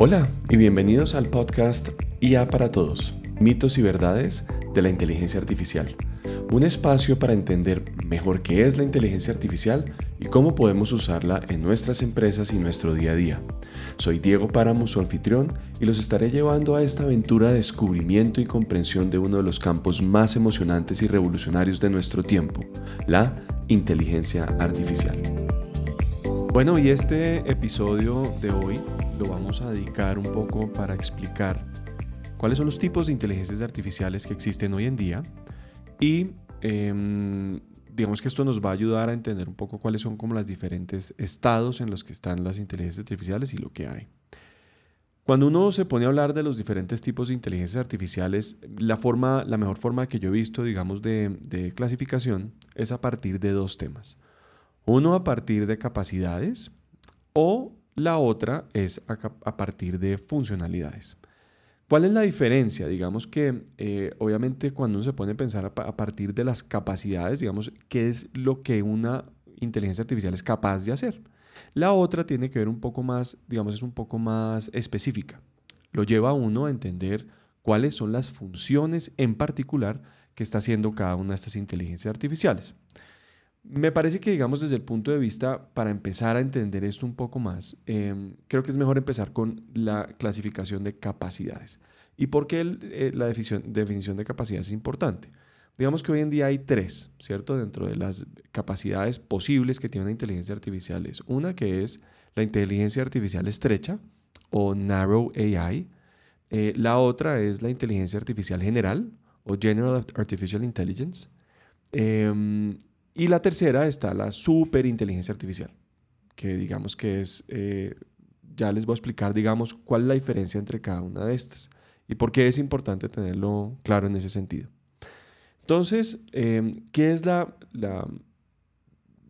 Hola y bienvenidos al podcast IA para Todos, mitos y verdades de la inteligencia artificial. Un espacio para entender mejor qué es la inteligencia artificial y cómo podemos usarla en nuestras empresas y nuestro día a día. Soy Diego Páramo, su anfitrión, y los estaré llevando a esta aventura de descubrimiento y comprensión de uno de los campos más emocionantes y revolucionarios de nuestro tiempo, la inteligencia artificial. Bueno, y este episodio de hoy lo vamos a dedicar un poco para explicar cuáles son los tipos de inteligencias artificiales que existen hoy en día y em, digamos que esto nos va a ayudar a entender un poco cuáles son como los diferentes estados en los que están las inteligencias artificiales y lo que hay. Cuando uno se pone a hablar de los diferentes tipos de inteligencias artificiales, la, forma, la mejor forma que yo he visto, digamos, de, de clasificación es a partir de dos temas. Uno a partir de capacidades o la otra es a, partir de funcionalidades. ¿Cuál es la diferencia? Digamos que eh, obviamente cuando uno se pone a pensar a, partir de las capacidades, digamos, ¿qué es lo que una inteligencia artificial es capaz de hacer? La otra tiene que ver un poco más, digamos, es un poco más específica. Lo lleva a uno a entender cuáles son las funciones en particular que está haciendo cada una de estas inteligencias artificiales. Me parece que, digamos, desde el punto de vista, para empezar a entender esto un poco más, em, creo que es mejor empezar con la clasificación de capacidades. ¿Y por qué eh, la definición, definición de capacidades es importante? Digamos que hoy en día hay tres, ¿cierto? Dentro de las capacidades posibles que tiene una inteligencia artificial es una que es la inteligencia artificial estrecha o narrow AI. Eh, la otra es la inteligencia artificial general o general artificial intelligence. Em, y la tercera está la superinteligencia artificial, que digamos que es, eh, ya les voy a explicar, digamos, cuál es la diferencia entre cada una de estas y por qué es importante tenerlo claro en ese sentido. Entonces, em, ¿qué es la, la,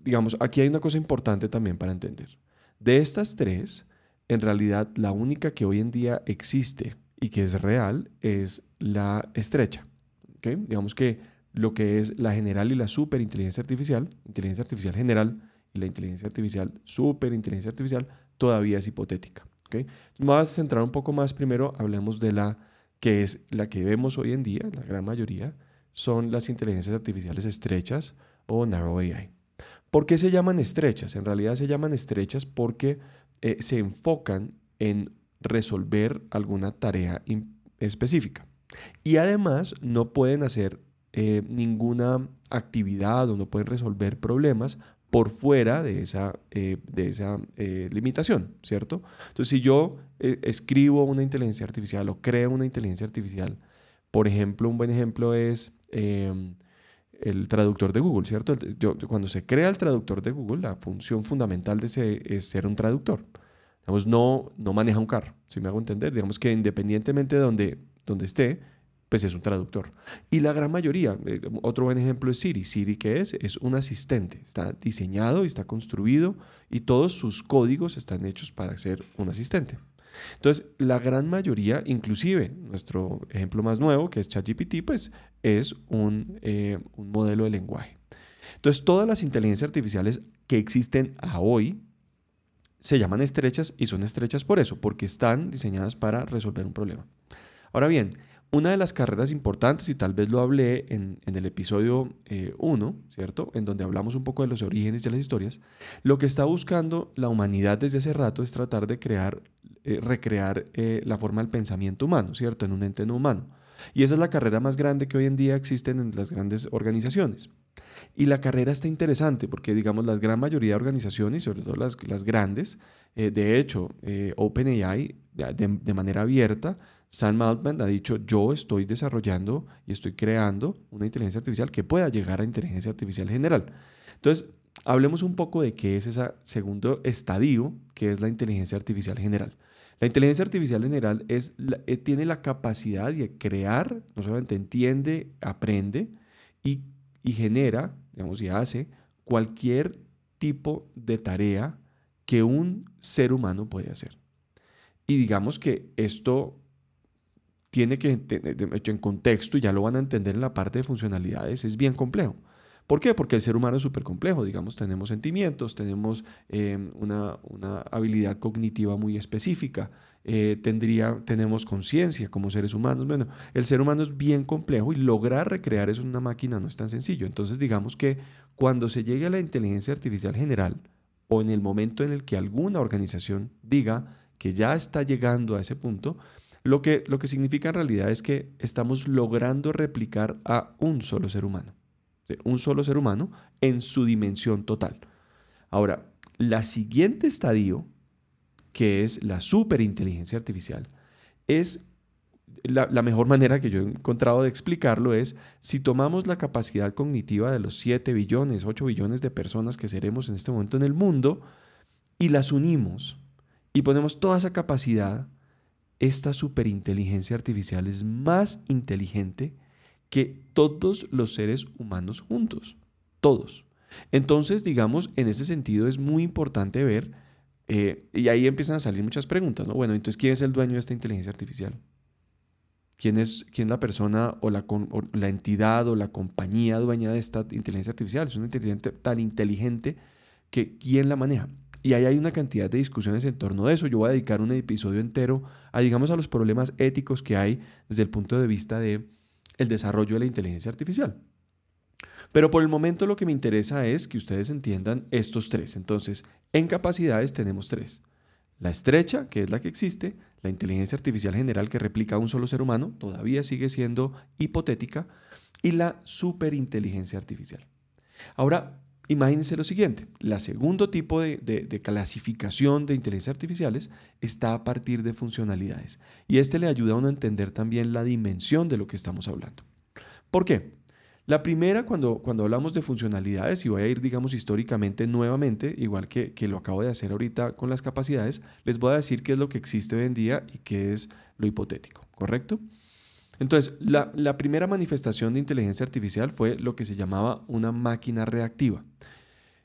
digamos, aquí hay una cosa importante también para entender. De estas tres, en realidad la única que hoy en día existe y que es real es la estrecha. ¿okay? Digamos que lo que es la general y la superinteligencia artificial, inteligencia artificial general y la inteligencia artificial superinteligencia artificial, todavía es hipotética. ¿okay? Vamos a centrar un poco más primero, hablemos de la que es la que vemos hoy en día, la gran mayoría, son las inteligencias artificiales estrechas o narrow AI. ¿Por qué se llaman estrechas? En realidad se llaman estrechas porque eh, se enfocan en resolver alguna tarea específica. Y además no pueden hacer eh, ninguna actividad o no pueden resolver problemas por fuera de esa, eh, de esa eh, limitación, ¿cierto? Entonces, si yo escribo una inteligencia artificial o creo una inteligencia artificial, por ejemplo, un buen ejemplo es em, el traductor de Google, ¿cierto? cuando se crea el traductor de Google, la función fundamental de ese es ser un traductor. Digamos, no, no maneja un carro, si me hago entender. Digamos que independientemente de donde, donde esté, pues es un traductor. Y la gran mayoría, eh, otro buen ejemplo es Siri. Siri, ¿qué es? Es un asistente. Está diseñado y está construido y todos sus códigos están hechos para ser un asistente. Entonces, la gran mayoría, inclusive nuestro ejemplo más nuevo, que es ChatGPT, pues es un, eh, un modelo de lenguaje. Entonces, todas las inteligencias artificiales que existen a hoy se llaman estrechas y son estrechas por eso, porque están diseñadas para resolver un problema. Ahora bien, una de las carreras importantes, y tal vez lo hablé en, el episodio 1, eh, ¿cierto? En donde hablamos un poco de los orígenes de las historias, lo que está buscando la humanidad desde hace rato es tratar de crear, eh, recrear eh, la forma del pensamiento humano, ¿cierto? En un ente no humano. Y esa es la carrera más grande que hoy en día existen en las grandes organizaciones. Y la carrera está interesante porque, digamos, la gran mayoría de organizaciones, sobre todo las, las grandes, de hecho, OpenAI, de, de manera abierta, Sam Altman ha dicho, yo estoy desarrollando y estoy creando una inteligencia artificial que pueda llegar a inteligencia artificial general. Entonces, hablemos un poco de qué es ese segundo estadio, que es la inteligencia artificial general. La inteligencia artificial general es, eh, tiene la capacidad de crear, no solamente entiende, aprende y, y genera, digamos, y hace cualquier tipo de tarea que un ser humano puede hacer. Y digamos que esto tiene que, en contexto, y ya lo van a entender en la parte de funcionalidades, es bien complejo. ¿Por qué? Porque el ser humano es súper complejo, digamos, tenemos sentimientos, tenemos em, una, habilidad cognitiva muy específica, eh, tendría, tenemos conciencia como seres humanos. Bueno, el ser humano es bien complejo y lograr recrear eso en una máquina no es tan sencillo. Entonces, digamos que cuando se llegue a la inteligencia artificial general o en el momento en el que alguna organización diga que ya está llegando a ese punto, lo que, lo que significa en realidad es que estamos logrando replicar a un solo ser humano. Un solo ser humano en su dimensión total. Ahora, la siguiente estadio, que es la superinteligencia artificial, es la, mejor manera que yo he encontrado de explicarlo es si tomamos la capacidad cognitiva de los 7 billones, 8 billones de personas que seremos en este momento en el mundo y las unimos y ponemos toda esa capacidad esta superinteligencia artificial es más inteligente que todos los seres humanos juntos, todos. Entonces, digamos, en ese sentido es muy importante ver, eh, y ahí empiezan a salir muchas preguntas, ¿no? Bueno, entonces, ¿quién es el dueño de esta inteligencia artificial? ¿Quién es, quién la persona o la, la entidad o la compañía dueña de esta inteligencia artificial? Es una inteligencia tan inteligente que ¿quién la maneja? Y ahí hay una cantidad de discusiones en torno de eso. Yo voy a dedicar un episodio entero a, digamos, a los problemas éticos que hay desde el punto de vista de el desarrollo de la inteligencia artificial. Pero por el momento lo que me interesa es que ustedes entiendan estos tres. Entonces, en capacidades tenemos tres. La estrecha, que es la que existe, la inteligencia artificial general que replica a un solo ser humano, todavía sigue siendo hipotética, y la superinteligencia artificial. Ahora, Imagínense lo siguiente, la segundo tipo de, clasificación de inteligencia artificiales está a partir de funcionalidades y este le ayuda a uno a entender también la dimensión de lo que estamos hablando. ¿Por qué? La primera, cuando, cuando hablamos de funcionalidades, y voy a ir, digamos, históricamente nuevamente, igual que, que lo acabo de hacer ahorita con las capacidades, les voy a decir qué es lo que existe hoy en día y qué es lo hipotético, ¿correcto? Entonces, la, primera manifestación de inteligencia artificial fue lo que se llamaba una máquina reactiva.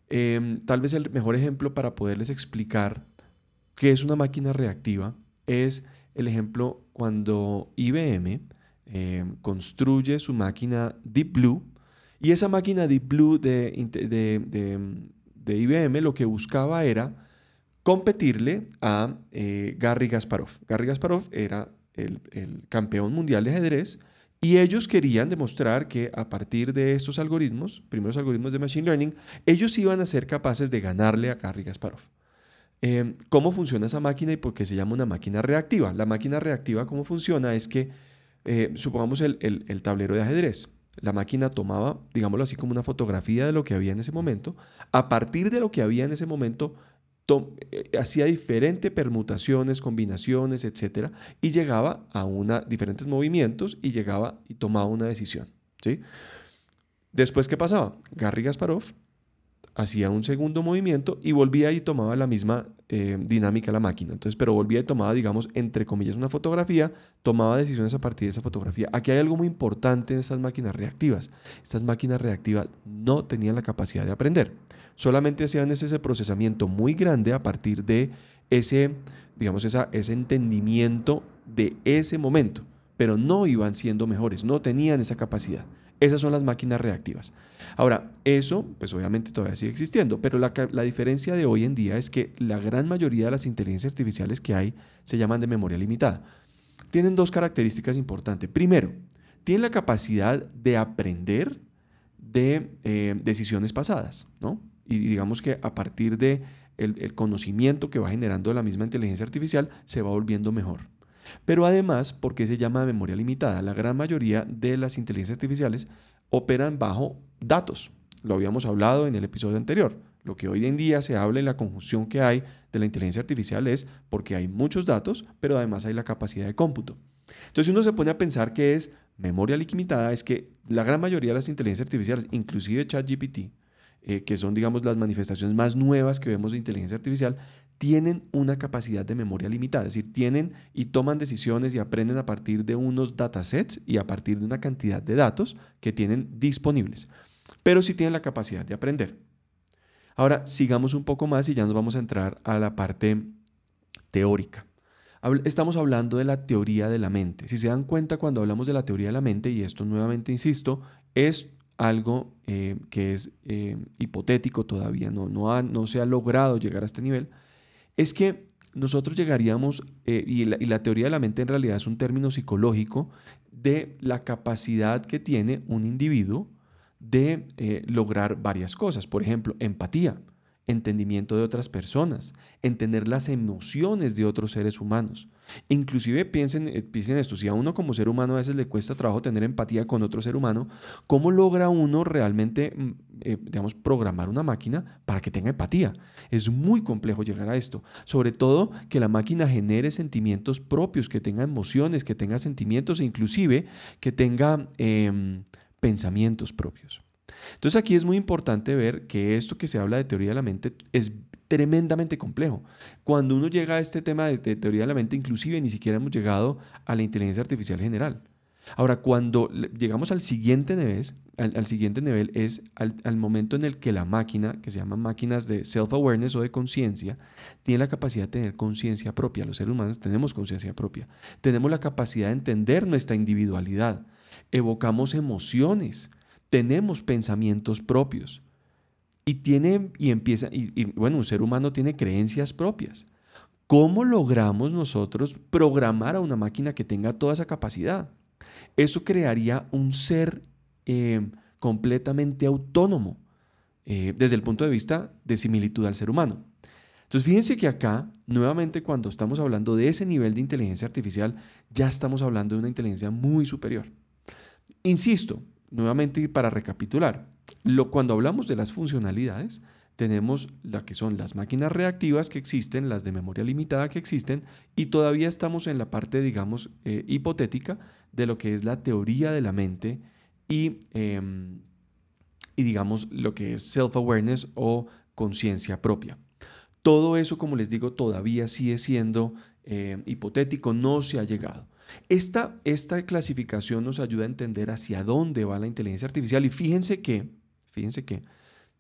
Em, tal vez el mejor ejemplo para poderles explicar qué es una máquina reactiva es el ejemplo cuando IBM em, construye su máquina Deep Blue y esa máquina Deep Blue de, IBM lo que buscaba era competirle a eh, Garry Gasparov. Garry Gasparov era el, campeón mundial de ajedrez, y ellos querían demostrar que a partir de estos algoritmos, primeros algoritmos de Machine Learning, ellos iban a ser capaces de ganarle a Garry Kasparov. Em, ¿Cómo funciona esa máquina y por qué se llama una máquina reactiva? La máquina reactiva, ¿cómo funciona? Es que, eh, supongamos el, tablero de ajedrez. La máquina tomaba, digámoslo así, como una fotografía de lo que había en ese momento. A partir de lo que había en ese momento, hacía diferentes permutaciones, combinaciones, etcétera, y llegaba a una, diferentes movimientos y llegaba y tomaba una decisión. ¿sí? Después, ¿qué pasaba? Garry Gasparov hacía un segundo movimiento y volvía y tomaba la misma eh, dinámica la máquina. Entonces, pero volvía y tomaba, digamos, entre comillas, una fotografía, tomaba decisiones a partir de esa fotografía. Aquí hay algo muy importante en estas máquinas reactivas. Estas máquinas reactivas no tenían la capacidad de aprender. Solamente hacían ese procesamiento muy grande a partir de ese, digamos, esa, ese entendimiento de ese momento, pero no iban siendo mejores, no tenían esa capacidad. Esas son las máquinas reactivas. Ahora, eso, pues obviamente todavía sigue existiendo, pero la, diferencia de hoy en día es que la gran mayoría de las inteligencias artificiales que hay se llaman de memoria limitada. Tienen dos características importantes. Primero, tienen la capacidad de aprender de eh, decisiones pasadas, ¿no? Y digamos que a partir de el conocimiento que va generando la misma inteligencia artificial se va volviendo mejor. Pero además, ¿por qué se llama memoria limitada? La gran mayoría de las inteligencias artificiales operan bajo datos. Lo habíamos hablado en el episodio anterior. Lo que hoy en día se habla en la conjunción que hay de la inteligencia artificial es porque hay muchos datos, pero además hay la capacidad de cómputo. Entonces, uno se pone a pensar que es memoria limitada, es que la gran mayoría de las inteligencias artificiales, inclusive ChatGPT, eh, que son, digamos, las manifestaciones más nuevas que vemos de inteligencia artificial, tienen una capacidad de memoria limitada, es decir, tienen y toman decisiones y aprenden a partir de unos datasets y a partir de una cantidad de datos que tienen disponibles, pero sí tienen la capacidad de aprender. Ahora, sigamos un poco más y ya nos vamos a entrar a la parte teórica. Estamos hablando de la teoría de la mente. Si se dan cuenta, cuando hablamos de la teoría de la mente, y esto nuevamente insisto, es algo eh, que es eh, hipotético todavía, no, no, no se ha logrado llegar a este nivel, es que nosotros llegaríamos, y, la, y, la, teoría de la mente en realidad es un término psicológico, de la capacidad que tiene un individuo de lograr varias cosas. Por ejemplo, empatía entendimiento de otras personas, entender las emociones de otros seres humanos. Inclusive piensen, eh, piensen esto, si a uno como ser humano a veces le cuesta trabajo tener empatía con otro ser humano, ¿cómo logra uno realmente, mm, eh, digamos, programar una máquina para que tenga empatía? Es muy complejo llegar a esto, sobre todo que la máquina genere sentimientos propios, que tenga emociones, que tenga sentimientos e inclusive que tenga em, pensamientos propios. Entonces aquí es muy importante ver que esto que se habla de teoría de la mente es tremendamente complejo. Cuando uno llega a este tema de, teoría de la mente, inclusive ni siquiera hemos llegado a la inteligencia artificial general. Ahora, cuando llegamos al siguiente nivel, al, siguiente nivel es al, momento en el que la máquina, que se llaman máquinas de self-awareness o de conciencia, tiene la capacidad de tener conciencia propia. Los seres humanos tenemos conciencia propia. Tenemos la capacidad de entender nuestra individualidad. Evocamos emociones tenemos pensamientos propios. Y tiene, y empieza, y, bueno, un ser humano tiene creencias propias. ¿Cómo logramos nosotros programar a una máquina que tenga toda esa capacidad? Eso crearía un ser eh, completamente autónomo eh, desde el punto de vista de similitud al ser humano. Entonces, fíjense que acá, nuevamente, cuando estamos hablando de ese nivel de inteligencia artificial, ya estamos hablando de una inteligencia muy superior. Insisto, nuevamente para recapitular, lo, cuando hablamos de las funcionalidades, tenemos la que son las máquinas reactivas que existen, las de memoria limitada que existen, y todavía estamos en la parte, digamos, eh, hipotética de lo que es la teoría de la mente y, em, y digamos, lo que es self-awareness o conciencia propia. Todo eso, como les digo, todavía sigue siendo eh, hipotético, no se ha llegado. Esta, esta clasificación nos ayuda a entender hacia dónde va la inteligencia artificial y fíjense que, fíjense que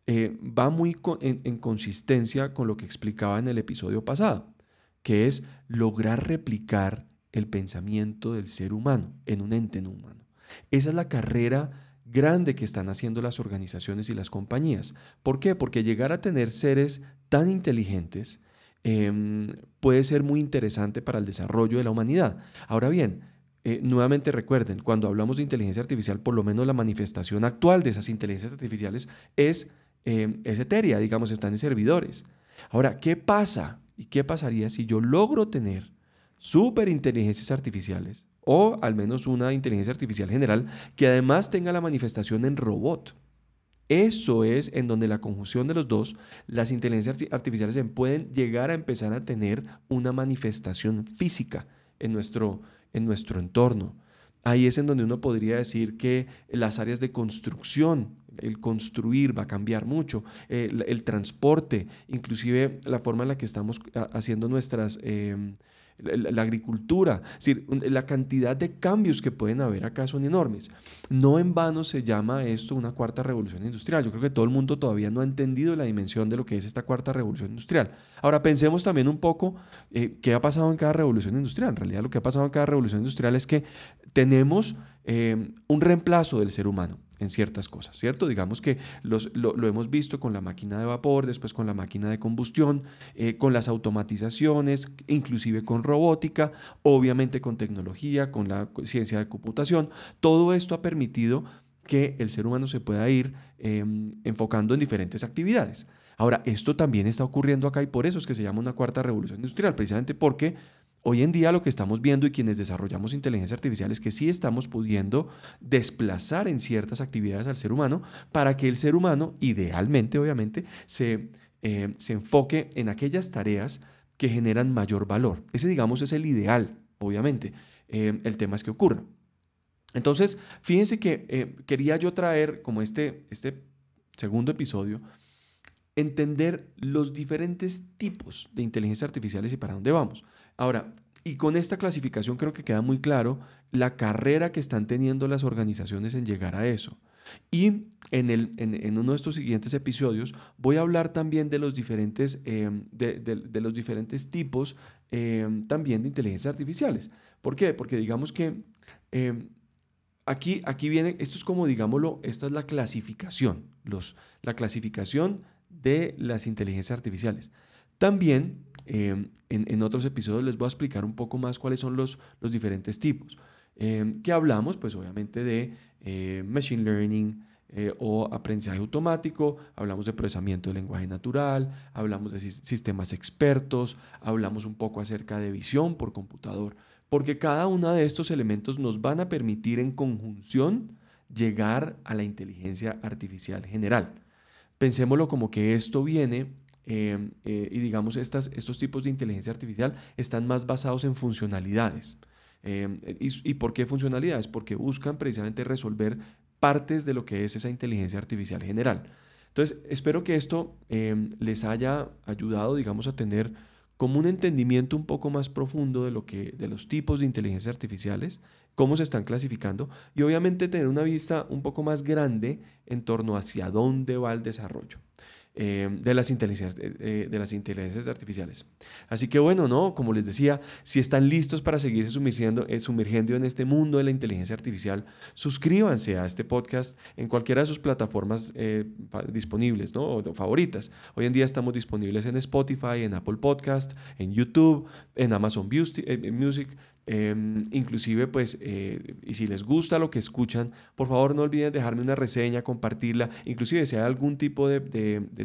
eh, va muy en, consistencia con lo que explicaba en el episodio pasado, que es lograr replicar el pensamiento del ser humano en un ente no humano. Esa es la carrera grande que están haciendo las organizaciones y las compañías. ¿Por qué? Porque llegar a tener seres tan inteligentes Em, puede ser muy interesante para el desarrollo de la humanidad. Ahora bien, eh, nuevamente recuerden, cuando hablamos de inteligencia artificial, por lo menos la manifestación actual de esas inteligencias artificiales es, em, es etérea, digamos, están en servidores. Ahora, ¿qué pasa? ¿Y qué pasaría si yo logro tener superinteligencias artificiales o al menos una inteligencia artificial general que además tenga la manifestación en robot? Eso es en donde la conjunción de los dos, las inteligencias artificiales pueden llegar a empezar a tener una manifestación física en nuestro, en nuestro entorno. Ahí es en donde uno podría decir que las áreas de construcción, el construir va a cambiar mucho, el, transporte, inclusive la forma en la que estamos haciendo nuestras... Em, la, agricultura, decir, la cantidad de cambios que pueden haber acá son enormes. No en vano se llama esto una cuarta revolución industrial. Yo creo que todo el mundo todavía no ha entendido la dimensión de lo que es esta cuarta revolución industrial. Ahora pensemos también un poco eh, qué ha pasado en cada revolución industrial. En realidad lo que ha pasado en cada revolución industrial es que tenemos eh, un reemplazo del ser humano en ciertas cosas, ¿cierto? Digamos que los, lo, hemos visto con la máquina de vapor, después con la máquina de combustión, eh, con las automatizaciones, inclusive con robótica, obviamente con tecnología, con la ciencia de computación. Todo esto ha permitido que el ser humano se pueda ir em, enfocando en diferentes actividades. Ahora, esto también está ocurriendo acá y por eso es que se llama una cuarta revolución industrial, precisamente porque Hoy en día lo que estamos viendo y quienes desarrollamos inteligencia artificial es que sí estamos pudiendo desplazar en ciertas actividades al ser humano para que el ser humano, idealmente obviamente, se, eh, se enfoque en aquellas tareas que generan mayor valor. Ese digamos es el ideal, obviamente. Eh, el tema es que ocurra. Entonces, fíjense que eh, quería yo traer como este, este segundo episodio, entender los diferentes tipos de inteligencia artificiales y para dónde vamos. Ahora, y con esta clasificación creo que queda muy claro la carrera que están teniendo las organizaciones en llegar a eso. Y en, uno de estos siguientes episodios voy a hablar también de los diferentes, eh, de, los diferentes tipos eh, también de inteligencias artificiales. ¿Por qué? Porque digamos que eh, aquí, aquí viene, esto es como, digámoslo, esta es la clasificación, los, la clasificación de las inteligencias artificiales. También em, en, otros episodios les voy a explicar un poco más cuáles son los, los diferentes tipos. Eh, que hablamos, pues obviamente de eh, machine learning, eh, o aprendizaje automático, hablamos de procesamiento de lenguaje natural, hablamos de sistemas expertos, hablamos un poco acerca de visión por computador, porque cada uno de estos elementos nos van a permitir en conjunción llegar a la inteligencia artificial general. Pensémoslo como que esto viene eh, eh, y digamos estas, estos tipos de inteligencia artificial están más basados en funcionalidades. y, ¿Y por qué funcionalidades? Porque buscan precisamente resolver partes de lo que es esa inteligencia artificial general. Entonces, espero que esto em, les haya ayudado, digamos, a tener como un entendimiento un poco más profundo de, lo que, de los tipos de inteligencia artificiales, cómo se están clasificando y obviamente tener una vista un poco más grande en torno hacia dónde va el desarrollo. Eh, de, las inteligencias, de las inteligencias artificiales. Así que bueno, ¿no? Como les decía, si están listos para seguirse sumergiendo, eh, en este mundo de la inteligencia artificial, suscríbanse a este podcast en cualquiera de sus plataformas eh, disponibles, ¿no? O favoritas. Hoy en día estamos disponibles en Spotify, en Apple Podcast, en YouTube, en Amazon Music, Em, inclusive, pues, eh, y si les gusta lo que escuchan, por favor no olviden dejarme una reseña, compartirla. Inclusive si hay algún tipo de,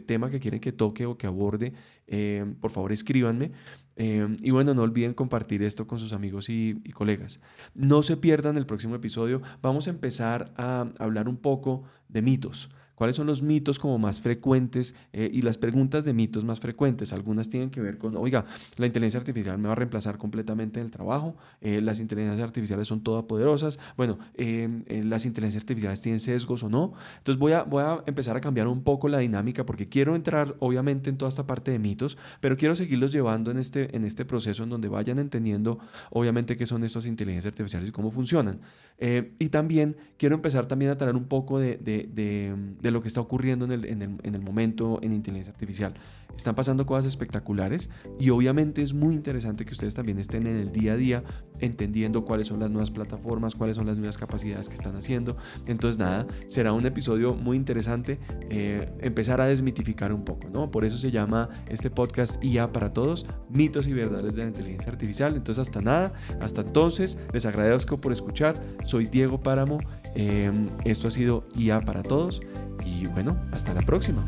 tema que quieren que toque o que aborde, em, por favor escríbanme. Em, y bueno, no olviden compartir esto con sus amigos y, y colegas. No se pierdan el próximo episodio. Vamos a empezar a hablar un poco de mitos cuáles son los mitos como más frecuentes eh, y las preguntas de mitos más frecuentes. Algunas tienen que ver con, oiga, la inteligencia artificial me va a reemplazar completamente en el trabajo, eh, las inteligencias artificiales son todas poderosas, bueno, em, eh, las inteligencias artificiales tienen sesgos o no. Entonces voy a, voy a empezar a cambiar un poco la dinámica porque quiero entrar obviamente en toda esta parte de mitos, pero quiero seguirlos llevando en este, en este proceso en donde vayan entendiendo obviamente qué son estas inteligencias artificiales y cómo funcionan. y también quiero empezar también a traer un poco de de lo que está ocurriendo en el, en el, en el momento en inteligencia artificial. Están pasando cosas espectaculares y obviamente es muy interesante que ustedes también estén en el día a día entendiendo cuáles son las nuevas plataformas, cuáles son las nuevas capacidades que están haciendo. Entonces nada, será un episodio muy interesante eh, empezar a desmitificar un poco, ¿no? Por eso se llama este podcast IA para todos, mitos y verdades de la inteligencia artificial. Entonces hasta nada, hasta entonces les agradezco por escuchar. Soy Diego Páramo. Eh, esto ha sido IA para todos y bueno, hasta la próxima.